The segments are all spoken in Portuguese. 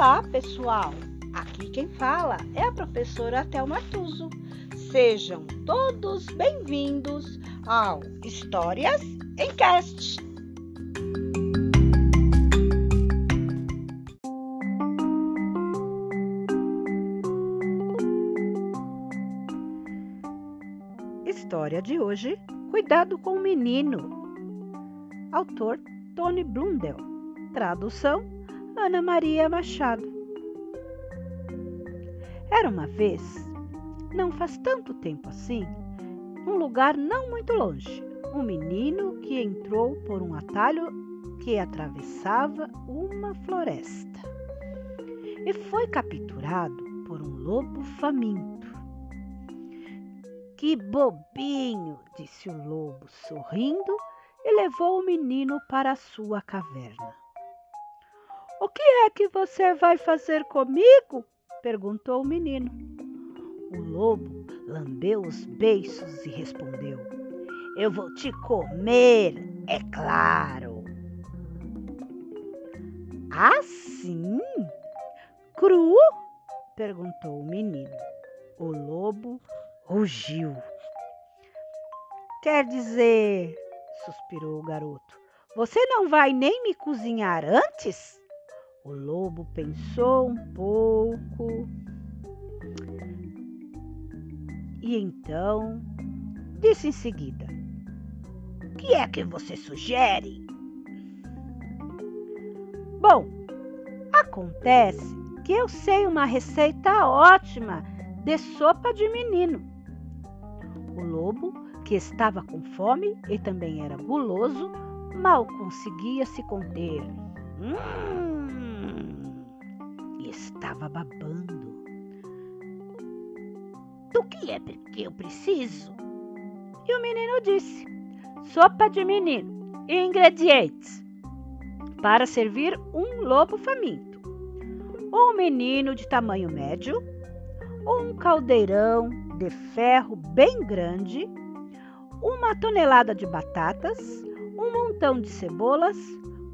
Olá, pessoal! Aqui quem fala é a professora Thelma Tuso. Sejam todos bem-vindos ao Histórias em Cast. História de hoje: Cuidado com o menino. Autor Tony Blundell. Tradução Ana Maria Machado. Era uma vez, não faz tanto tempo assim, num lugar não muito longe, um menino que entrou por um atalho que atravessava uma floresta e foi capturado por um lobo faminto. Que bobinho, disse o lobo, sorrindo, e levou o menino para a sua caverna. O que é que você vai fazer comigo? perguntou o menino. O lobo lambeu os beiços e respondeu: Eu vou te comer, é claro. Assim? Cru? perguntou o menino. O lobo rugiu. Quer dizer, suspirou o garoto, você não vai nem me cozinhar antes? O lobo pensou um pouco e então disse em seguida: O que é que você sugere? Bom, acontece que eu sei uma receita ótima de sopa de menino. O lobo, que estava com fome e também era guloso, mal conseguia se conter. Hum, estava babando. Do que é que eu preciso? E o menino disse: Sopa de menino. Ingredientes: para servir um lobo faminto, um menino de tamanho médio, um caldeirão de ferro bem grande, uma tonelada de batatas, um montão de cebolas,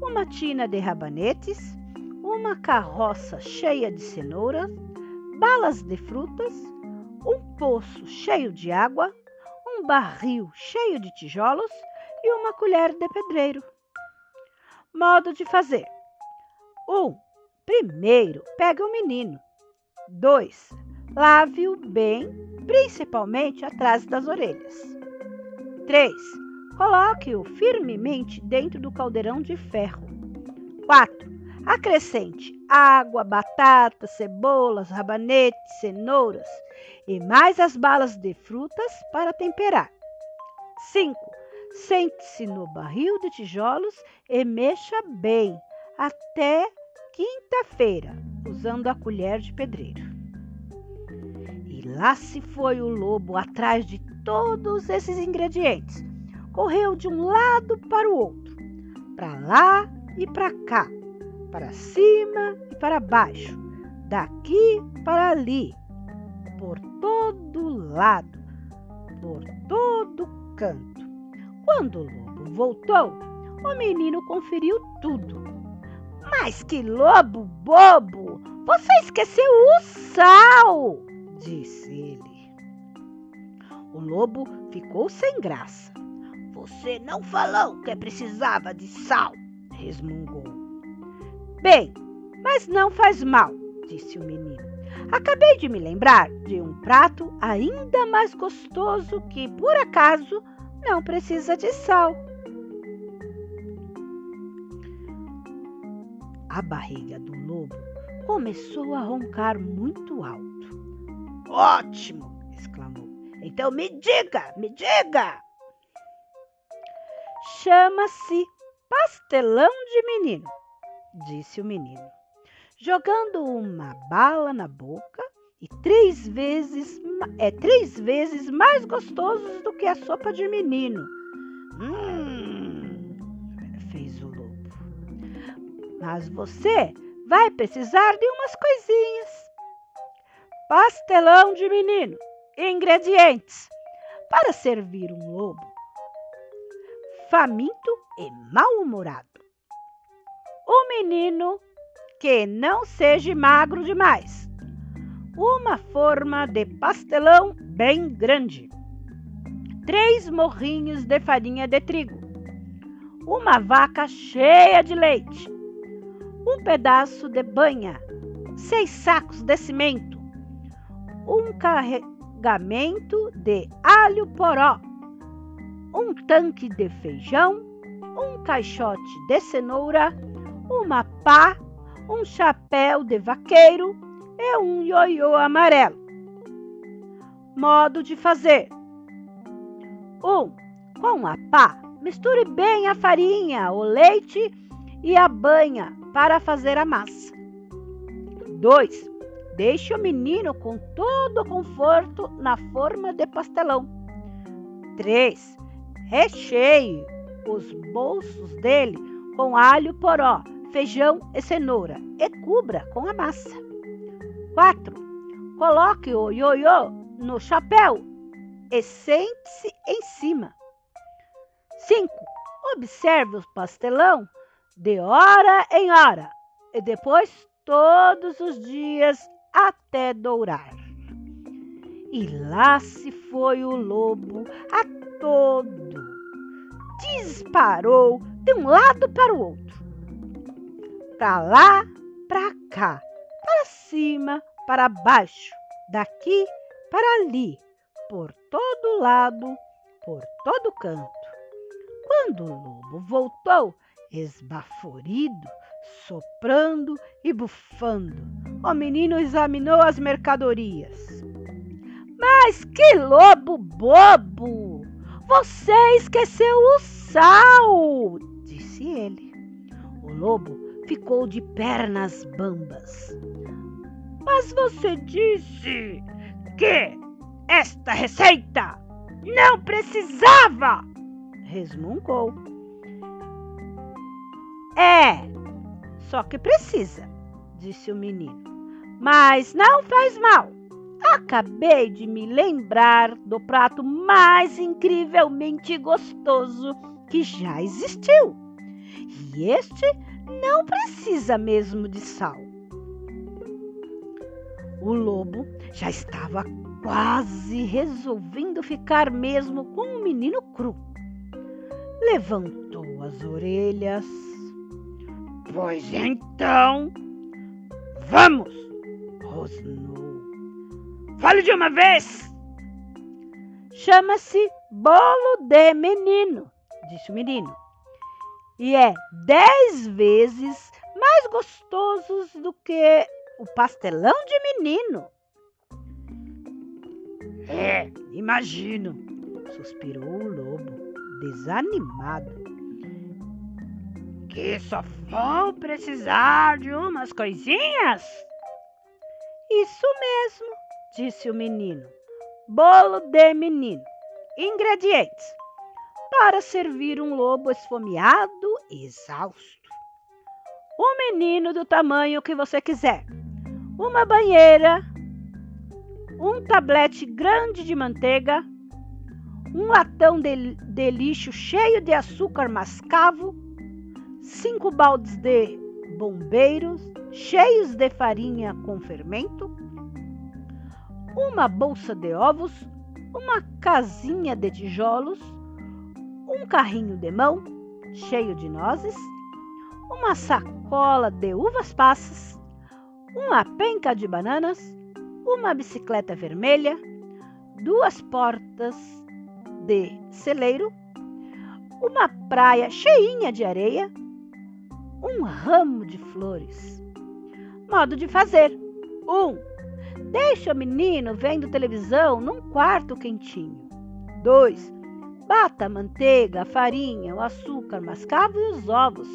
uma tina de rabanetes, uma carroça cheia de cenouras, balas de frutas, um poço cheio de água, um barril cheio de tijolos e uma colher de pedreiro. Modo de fazer: 1. Um, primeiro, pegue o menino. 2. Lave-o bem, principalmente atrás das orelhas. 3. Coloque-o firmemente dentro do caldeirão de ferro. 4. Acrescente água, batata, cebolas, rabanetes, cenouras e mais as balas de frutas para temperar. 5. Sente-se no barril de tijolos e mexa bem até quinta-feira, usando a colher de pedreiro. E lá se foi o lobo atrás de todos esses ingredientes. Correu de um lado para o outro, para lá e para cá, para cima e para baixo, daqui para ali, por todo lado, por todo canto. Quando o lobo voltou, o menino conferiu tudo. Mas que lobo bobo! Você esqueceu o sal! disse ele. O lobo ficou sem graça. Você não falou que precisava de sal, resmungou. Bem, mas não faz mal, disse o menino. Acabei de me lembrar de um prato ainda mais gostoso que, por acaso, não precisa de sal. A barriga do lobo começou a roncar muito alto. Ótimo! exclamou. Então me diga, me diga! Chama-se pastelão de menino, disse o menino, jogando uma bala na boca e três vezes é três vezes mais gostosos do que a sopa de menino. Hum, fez o lobo. Mas você vai precisar de umas coisinhas. Pastelão de menino. Ingredientes para servir um lobo faminto e mal-humorado. O menino que não seja magro demais. Uma forma de pastelão bem grande. Três morrinhos de farinha de trigo. Uma vaca cheia de leite. Um pedaço de banha. Seis sacos de cimento. Um carregamento de alho poró. Um tanque de feijão. Um caixote de cenoura. Uma pá um chapéu de vaqueiro e um ioiô amarelo. Modo de fazer: 1. Um, com a pá, misture bem a farinha, o leite e a banha para fazer a massa. 2. Deixe o menino com todo o conforto na forma de pastelão. 3. Recheie os bolsos dele com alho poró feijão e cenoura e cubra com a massa. 4. Coloque o ioiô no chapéu e sente-se em cima. 5. Observe o pastelão de hora em hora e depois todos os dias até dourar. E lá se foi o lobo a todo. Disparou de um lado para o outro para lá, para cá, para cima, para baixo, daqui para ali, por todo lado, por todo canto. Quando o lobo voltou, esbaforido, soprando e bufando, o menino examinou as mercadorias. Mas que lobo bobo! Você esqueceu o sal! disse ele. O lobo ficou de pernas bambas. Mas você disse que esta receita não precisava! resmungou. É, só que precisa, disse o menino. Mas não faz mal. Acabei de me lembrar do prato mais incrivelmente gostoso que já existiu. E este não precisa mesmo de sal. O lobo já estava quase resolvendo ficar mesmo com o menino cru. Levantou as orelhas. Pois então, vamos! rosnou. Fale de uma vez! Chama-se bolo de menino, disse o menino e é dez vezes mais gostosos do que o pastelão de menino. É, imagino, suspirou o lobo, desanimado. Que só vou precisar de umas coisinhas? Isso mesmo, disse o menino. Bolo de menino. Ingredientes: para servir um lobo esfomeado e exausto. Um menino do tamanho que você quiser. Uma banheira, um tablete grande de manteiga, um latão de, de lixo cheio de açúcar mascavo, cinco baldes de bombeiros cheios de farinha com fermento, uma bolsa de ovos, uma casinha de tijolos, um carrinho de mão cheio de nozes, uma sacola de uvas passas, uma penca de bananas, uma bicicleta vermelha, duas portas de celeiro, uma praia cheinha de areia, um ramo de flores. Modo de fazer: 1. Um, deixa o menino vendo televisão num quarto quentinho. 2. Bata a manteiga, a farinha, o açúcar mascavo e os ovos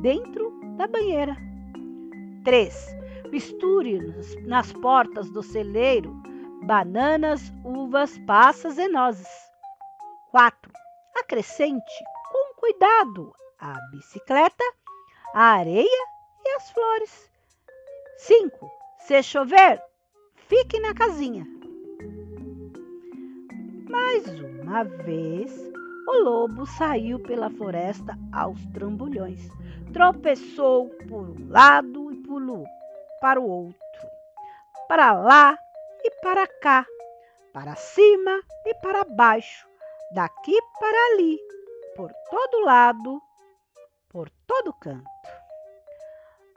dentro da banheira. 3. Misture nas portas do celeiro bananas, uvas, passas e nozes. 4. Acrescente com cuidado a bicicleta, a areia e as flores. 5. Se chover, fique na casinha. Mais uma vez, o lobo saiu pela floresta aos trambolhões. Tropeçou por um lado e pulou para o outro, para lá e para cá, para cima e para baixo, daqui para ali, por todo lado, por todo canto.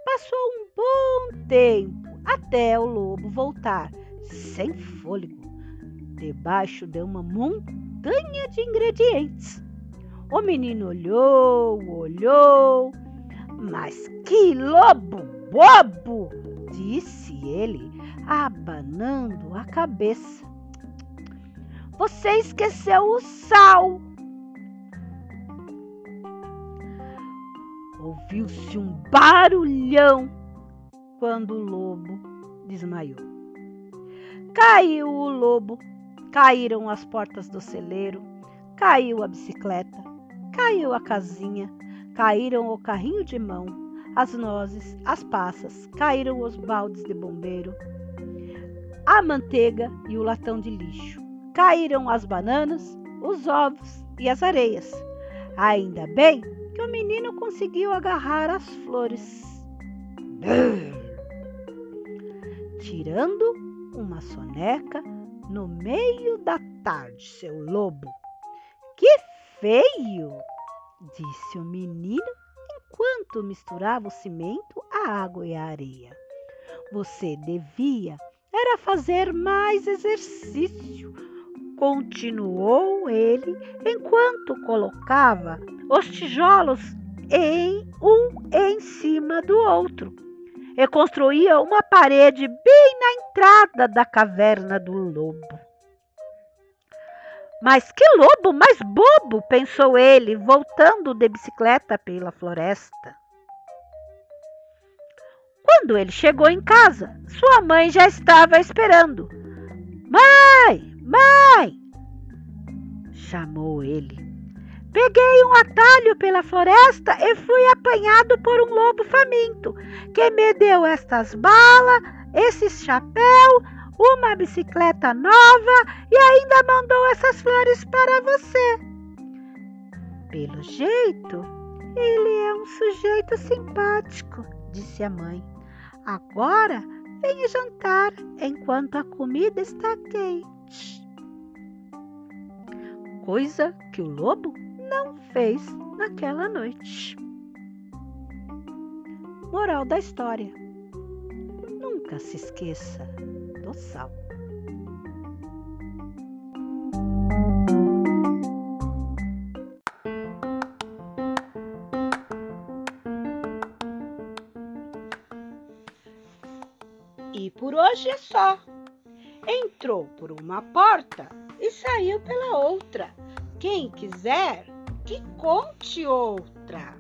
Passou um bom tempo até o lobo voltar, sem fôlego, debaixo de uma montanha de ingredientes. O menino olhou, olhou, mas que lobo bobo! disse ele, abanando a cabeça. Você esqueceu o sal. Ouviu-se um barulhão quando o lobo desmaiou. Caiu o lobo, caíram as portas do celeiro, caiu a bicicleta, caiu a casinha, caíram o carrinho de mão, as nozes, as passas, caíram os baldes de bombeiro, a manteiga e o latão de lixo. Caíram as bananas, os ovos e as areias. Ainda bem que o menino conseguiu agarrar as flores. Tirando uma soneca no meio da tarde, seu lobo. Que feio! disse o menino enquanto misturava o cimento, a água e a areia. Você devia era fazer mais exercício, continuou ele enquanto colocava os tijolos em um em cima do outro e construía uma parede bem na entrada da caverna do lobo. Mas que lobo mais bobo, pensou ele, voltando de bicicleta pela floresta. Quando ele chegou em casa, sua mãe já estava esperando. Mãe, mãe! chamou ele. Peguei um atalho pela floresta e fui apanhado por um lobo faminto, que me deu estas balas, esse chapéu, uma bicicleta nova e ainda mandou essas flores para você. Pelo jeito, ele é um sujeito simpático, disse a mãe. Agora venha jantar enquanto a comida está quente. Coisa que o lobo não fez naquela noite. Moral da história: nunca se esqueça do sal. E por hoje é só. Entrou por uma porta e saiu pela outra. Quem quiser, que conte outra.